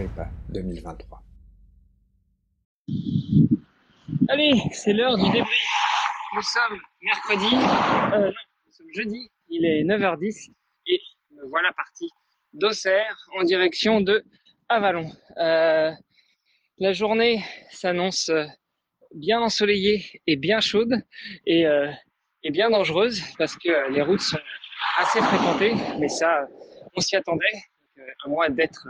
Agrippa 2023. Allez, c'est l'heure du débrief. Nous sommes mercredi, euh, nous sommes jeudi, il est 9h10 et voilà parti d'Auxerre en direction de Avalon. Euh, la journée s'annonce euh, bien ensoleillée et bien chaude et, et bien dangereuse parce que les routes sont assez fréquentées, mais ça, on s'y attendait, à moins d'être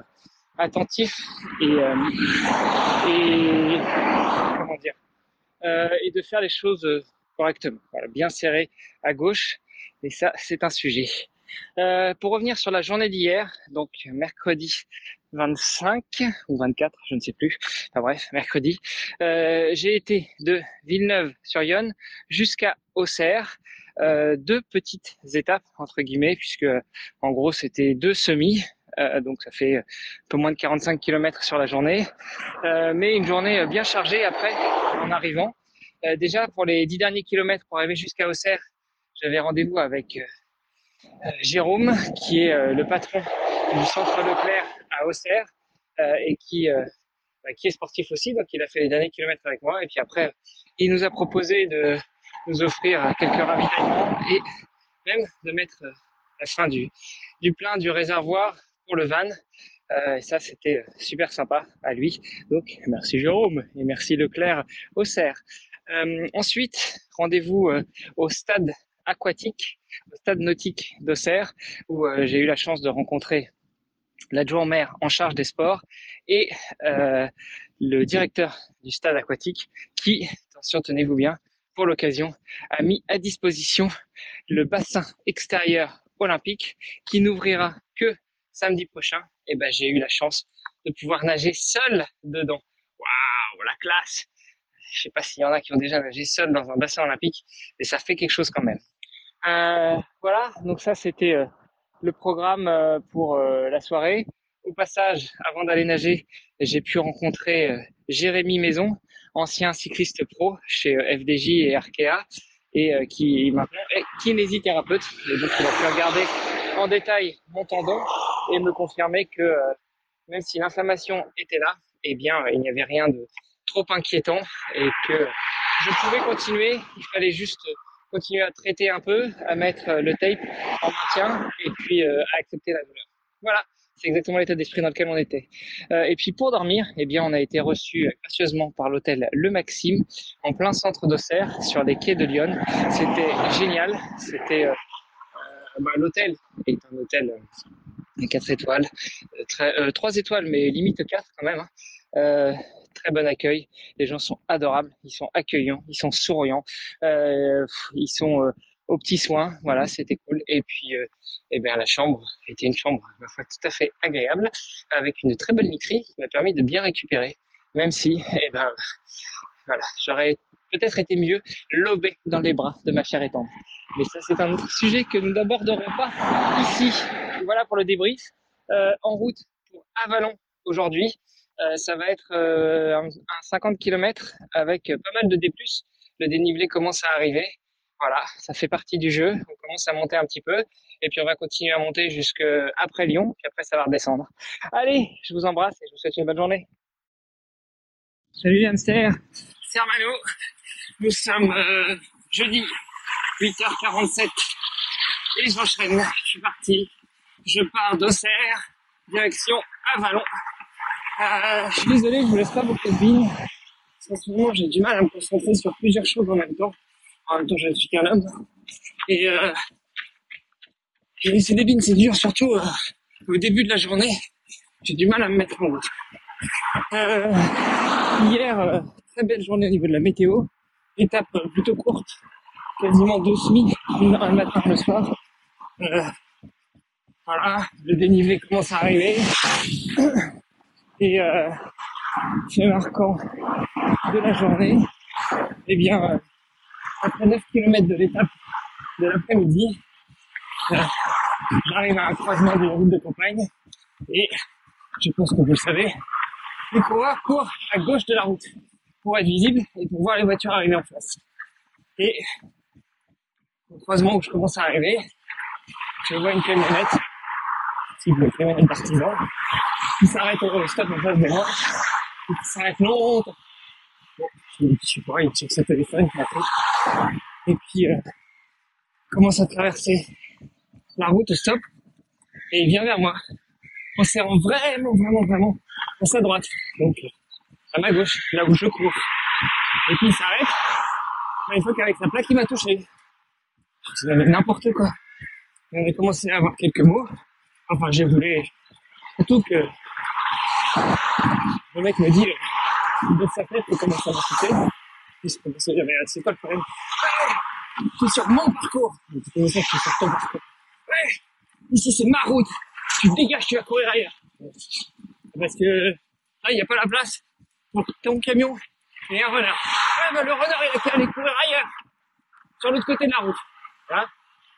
attentif et, euh, et comment dire euh, et de faire les choses correctement. Voilà, bien serré à gauche. Et ça, c'est un sujet. Euh, pour revenir sur la journée d'hier, donc mercredi 25 ou 24, je ne sais plus. Enfin bref, mercredi, euh, j'ai été de Villeneuve-sur-Yonne jusqu'à Auxerre. Euh, deux petites étapes entre guillemets, puisque en gros c'était deux semis, euh, donc ça fait un peu moins de 45 km sur la journée, euh, mais une journée bien chargée après en arrivant. Euh, déjà pour les dix derniers kilomètres pour arriver jusqu'à Auxerre, j'avais rendez-vous avec euh, Jérôme, qui est euh, le patron du centre Leclerc à Auxerre et qui bah, qui est sportif aussi, donc il a fait les derniers kilomètres avec moi. Et puis après, il nous a proposé de nous offrir quelques ravitaillements et même de mettre la fin du plein du réservoir pour le van. Euh, et ça, c'était super sympa à lui. Donc, merci Jérôme et merci Leclerc au cerf. Euh, ensuite, rendez-vous euh, au stade aquatique, au stade nautique d'Auxerre, où euh, j'ai eu la chance de rencontrer l'adjoint maire en charge des sports et euh, le directeur du stade aquatique qui, attention, tenez-vous bien, pour l'occasion, a mis à disposition le bassin extérieur olympique qui n'ouvrira samedi prochain. Et ben, j'ai eu la chance de pouvoir nager seul dedans. Waouh, la classe! Je sais pas s'il y en a qui ont déjà nagé seul dans un bassin olympique, mais ça fait quelque chose quand même. Euh, voilà, donc ça c'était euh, le programme euh, pour la soirée. Au passage, avant d'aller nager, j'ai pu rencontrer Jérémy Maison, ancien cycliste pro chez FDJ et Arkea, et qui maintenant est kinésithérapeute. Et donc il a pu regarder en détail mon tendon et me confirmer que euh, même si l'inflammation était là, eh bien il n'y avait rien de trop inquiétant et que je pouvais continuer. Il fallait juste continuer à traiter un peu, à mettre euh, le tape en maintien et puis euh, à accepter la douleur. Voilà, c'est exactement l'état d'esprit dans lequel on était. Euh, et puis pour dormir, eh bien on a été reçu gracieusement par l'hôtel Le Maxime en plein centre d'Auxerre sur les quais de Lyon. C'était génial. C'était euh, euh, bah, l'hôtel est un hôtel euh, 4 étoiles, euh, très, euh, 3 étoiles mais limite 4 quand même. hein. Euh, très bon accueil. Les gens sont adorables, ils sont accueillants, ils sont souriants, euh, ils sont euh, aux petits soins. Voilà, c'était cool. Et puis, euh, eh bien, la chambre était une chambre, tout à fait agréable, avec une très belle literie qui m'a permis de bien récupérer, même si, eh ben, voilà, j'aurais peut-être été mieux lobé dans les bras de ma chère étendre. Mais ça, c'est un autre sujet que nous n'aborderons pas ici. Voilà pour le débrief. Euh, en route pour Avalon aujourd'hui. Euh, ça va être euh, un, un 50 km avec pas mal de D+. Le dénivelé commence à arriver. Voilà, ça fait partie du jeu. On commence à monter un petit peu. Et puis on va continuer à monter jusqu'après Lyon. Puis après, ça va redescendre. Allez, je vous embrasse et je vous souhaite une bonne journée. Salut les hamsters, c'est Armano. Nous sommes euh, jeudi 8h47 et j'enchaîne. Je suis parti. Je pars d'Auxerre, direction Avalon. Euh, je suis désolé, je vous laisse pas beaucoup de billes. Moment, j'ai du mal à me concentrer sur plusieurs choses en même temps. En même temps, je ne suis qu'un homme. Et euh, laissé des bines, c'est dur, surtout euh, au début de la journée. J'ai du mal à me mettre en route. Euh, hier, euh, très belle journée au niveau de la météo. Étape euh, plutôt courte, quasiment deux semis, une le matin, le soir. Voilà, le dénivelé commence à arriver. Et euh, marquant de la journée, eh bien, euh, après 9 km de l'étape de l'après-midi, euh, j'arrive à un croisement d'une route de campagne et je pense que vous le savez, les coureurs courent à gauche de la route pour être visible et pour voir les voitures arriver en face. Et au croisement où je commence à arriver, je vois une camionnette, type de camionnette partisan, qui s'arrête au stop en face de moi, et qui s'arrête longtemps. Bon, je je sais pas, il tire son téléphone, il m'appelle. Et puis, euh, commence à traverser la route au stop, et il vient vers moi, en serrant vraiment, vraiment, vraiment à sa droite. Donc, à ma gauche, là où je cours. Et puis il s'arrête. Une fois qu'avec sa plaque, il m'a touché. C'est n'importe quoi. On a commencé à avoir quelques mots. Enfin, j'ai voulu surtout que le mec me dit euh, de sa tête comment ça m'a coûté. C'est pas le problème. Je suis sur mon parcours. C'est ça que je suis sur ton parcours. Ouais, ici c'est ma route. Tu dégages, tu vas courir ailleurs. Parce que il n'y a pas la place pour ton camion et un renard. Bah, le renard, il a qu'à aller courir ailleurs. Sur l'autre côté de la route. Voilà.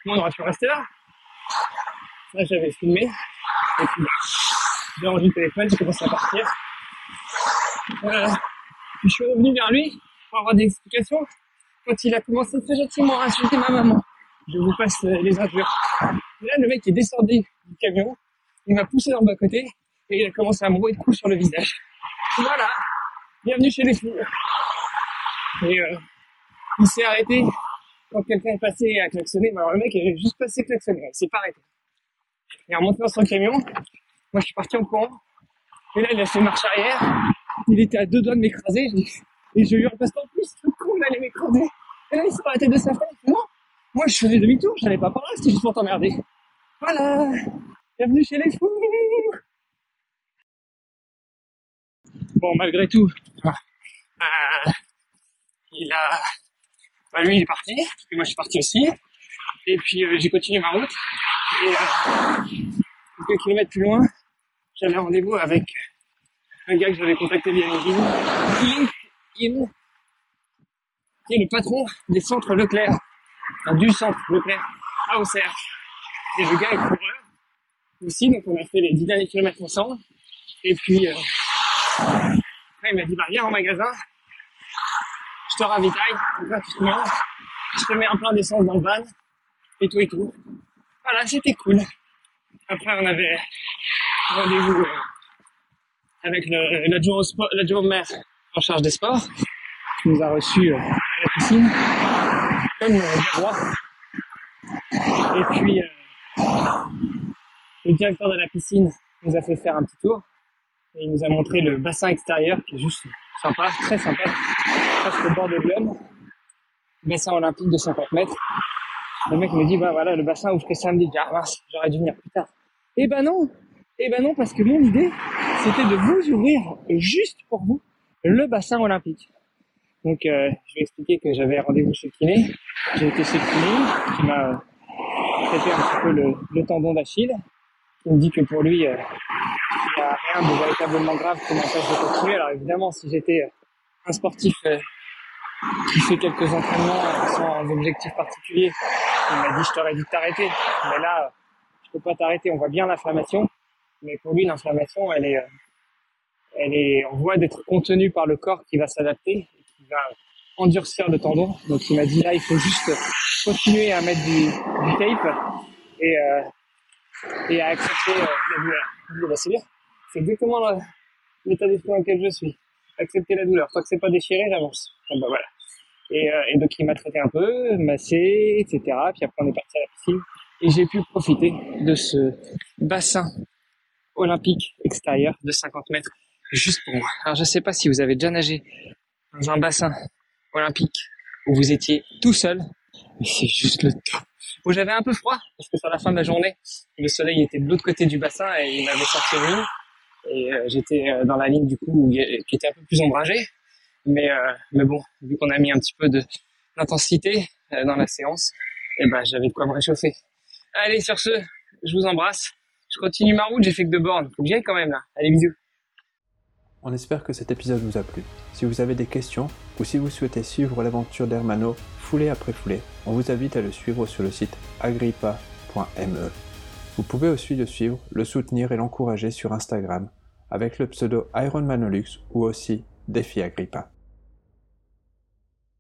On aurait pu rester là. Là, j'avais filmé. Et puis, j'ai rendu le téléphone, j'ai commencé à partir. Euh, puis je suis revenu vers lui pour avoir des explications. Quand il a commencé très gentiment à insulter ma maman, je vous passe les injures. Et là, le mec est descendu du camion, il m'a poussé dans le bas-côté et il a commencé à me rouer de coups sur le visage. Voilà, bienvenue chez les fous. Et euh, il s'est arrêté quand quelqu'un est passé et a klaxonné. Mais alors le mec avait juste passé klaxonné, il s'est pas arrêté. Il est remonté dans son camion, moi je suis parti en courant. Et là il a fait marche arrière, il était à deux doigts de m'écraser. Et je lui repasse en plus, le con il allait m'écraser. Et là il s'est arrêté de sa fête. Non, moi je faisais demi-tour, j'allais pas par là, c'était juste pour t'emmerder. Voilà, bienvenue chez les fous. Bon, malgré tout, euh, il a, bah, lui il est parti, et moi je suis parti aussi. Et puis euh, j'ai continué ma route. Et euh, quelques kilomètres plus loin, j'avais rendez-vous avec un gars que j'avais contacté via LinkedIn, LinkedIn, qui est le patron des centres Leclerc, enfin, du centre Leclerc à Auxerre. Et le gars est coureur aussi, donc on a fait les 10 derniers kilomètres ensemble. Et puis, euh, après, il m'a dit, bah, viens en magasin, je te ravitaille. Je te mets un plein d'essence dans le van, et tout et tout. Voilà, c'était cool. Après, on avait rendez-vous euh, avec l'adjoint au maire en charge des sports, qui nous a reçus euh, à la piscine, comme euh, des rois. Et puis, le directeur de la piscine nous a fait faire un petit tour. Et il nous a montré le bassin extérieur qui est juste sympa, très sympa, presque au bord de l'homme. Bassin olympique de 50 mètres. Le mec me dit, bah voilà, le bassin ouvre que samedi. Je dis, ah j'aurais dû venir plus tard. Eh ben non, eh ben non, parce que mon idée, c'était de vous ouvrir juste pour vous le bassin olympique. Donc, euh, je vais expliquer que j'avais rendez-vous chez le kiné. J'ai été chez le kiné, qui m'a traité un petit peu le, tendon d'Achille. qui me dit que pour lui, euh, il n'y a rien de véritablement grave qui m'empêche de continuer. Alors évidemment, si j'étais euh, un sportif euh, qui fait quelques entraînements euh, sans objectif particulier, il m'a dit je t'aurais dit de t'arrêter. Mais là, je peux pas t'arrêter. On voit bien l'inflammation, mais pour lui, l'inflammation, elle est, euh, elle est en voie d'être contenue par le corps qui va s'adapter, qui va endurcir le tendon. Donc il m'a dit là, il faut juste continuer à mettre du, du tape et euh, et à accepter euh, la douleur. Bah, c'est bien. C'est exactement l'état d'esprit dans lequel je suis. Accepter la douleur. Tant que c'est pas déchiré, j'avance. Bon, bah, voilà. Et, euh, et donc, il m'a traité un peu, massé, etc. Puis après, on est parti à la piscine. Et j'ai pu profiter de ce bassin olympique extérieur de 50 mètres juste pour moi. Alors, je sais pas si vous avez déjà nagé dans un bassin olympique où vous étiez tout seul, mais c'est juste le top. Où j'avais un peu froid, parce que sur la fin de la journée, le soleil était de l'autre côté du bassin et il m'avait sorti une ligne. Et euh, j'étais euh, dans la ligne du coup qui était un peu plus ombragée. Mais, euh, mais bon, vu qu'on a mis un petit peu d'intensité euh, dans la séance, et ben j'avais de quoi me réchauffer. Allez, sur ce, je vous embrasse. Je continue ma route, j'ai fait que deux bornes. Faut que j'y quand même là. Allez, bisous. On espère que cet épisode vous a plu. Si vous avez des questions ou si vous souhaitez suivre l'aventure d'Hermano foulée après foulée, on vous invite à le suivre sur le site agrippa.me. Vous pouvez aussi le suivre, le soutenir et l'encourager sur Instagram avec le pseudo Ironmanolux ou aussi Défi Agrippa.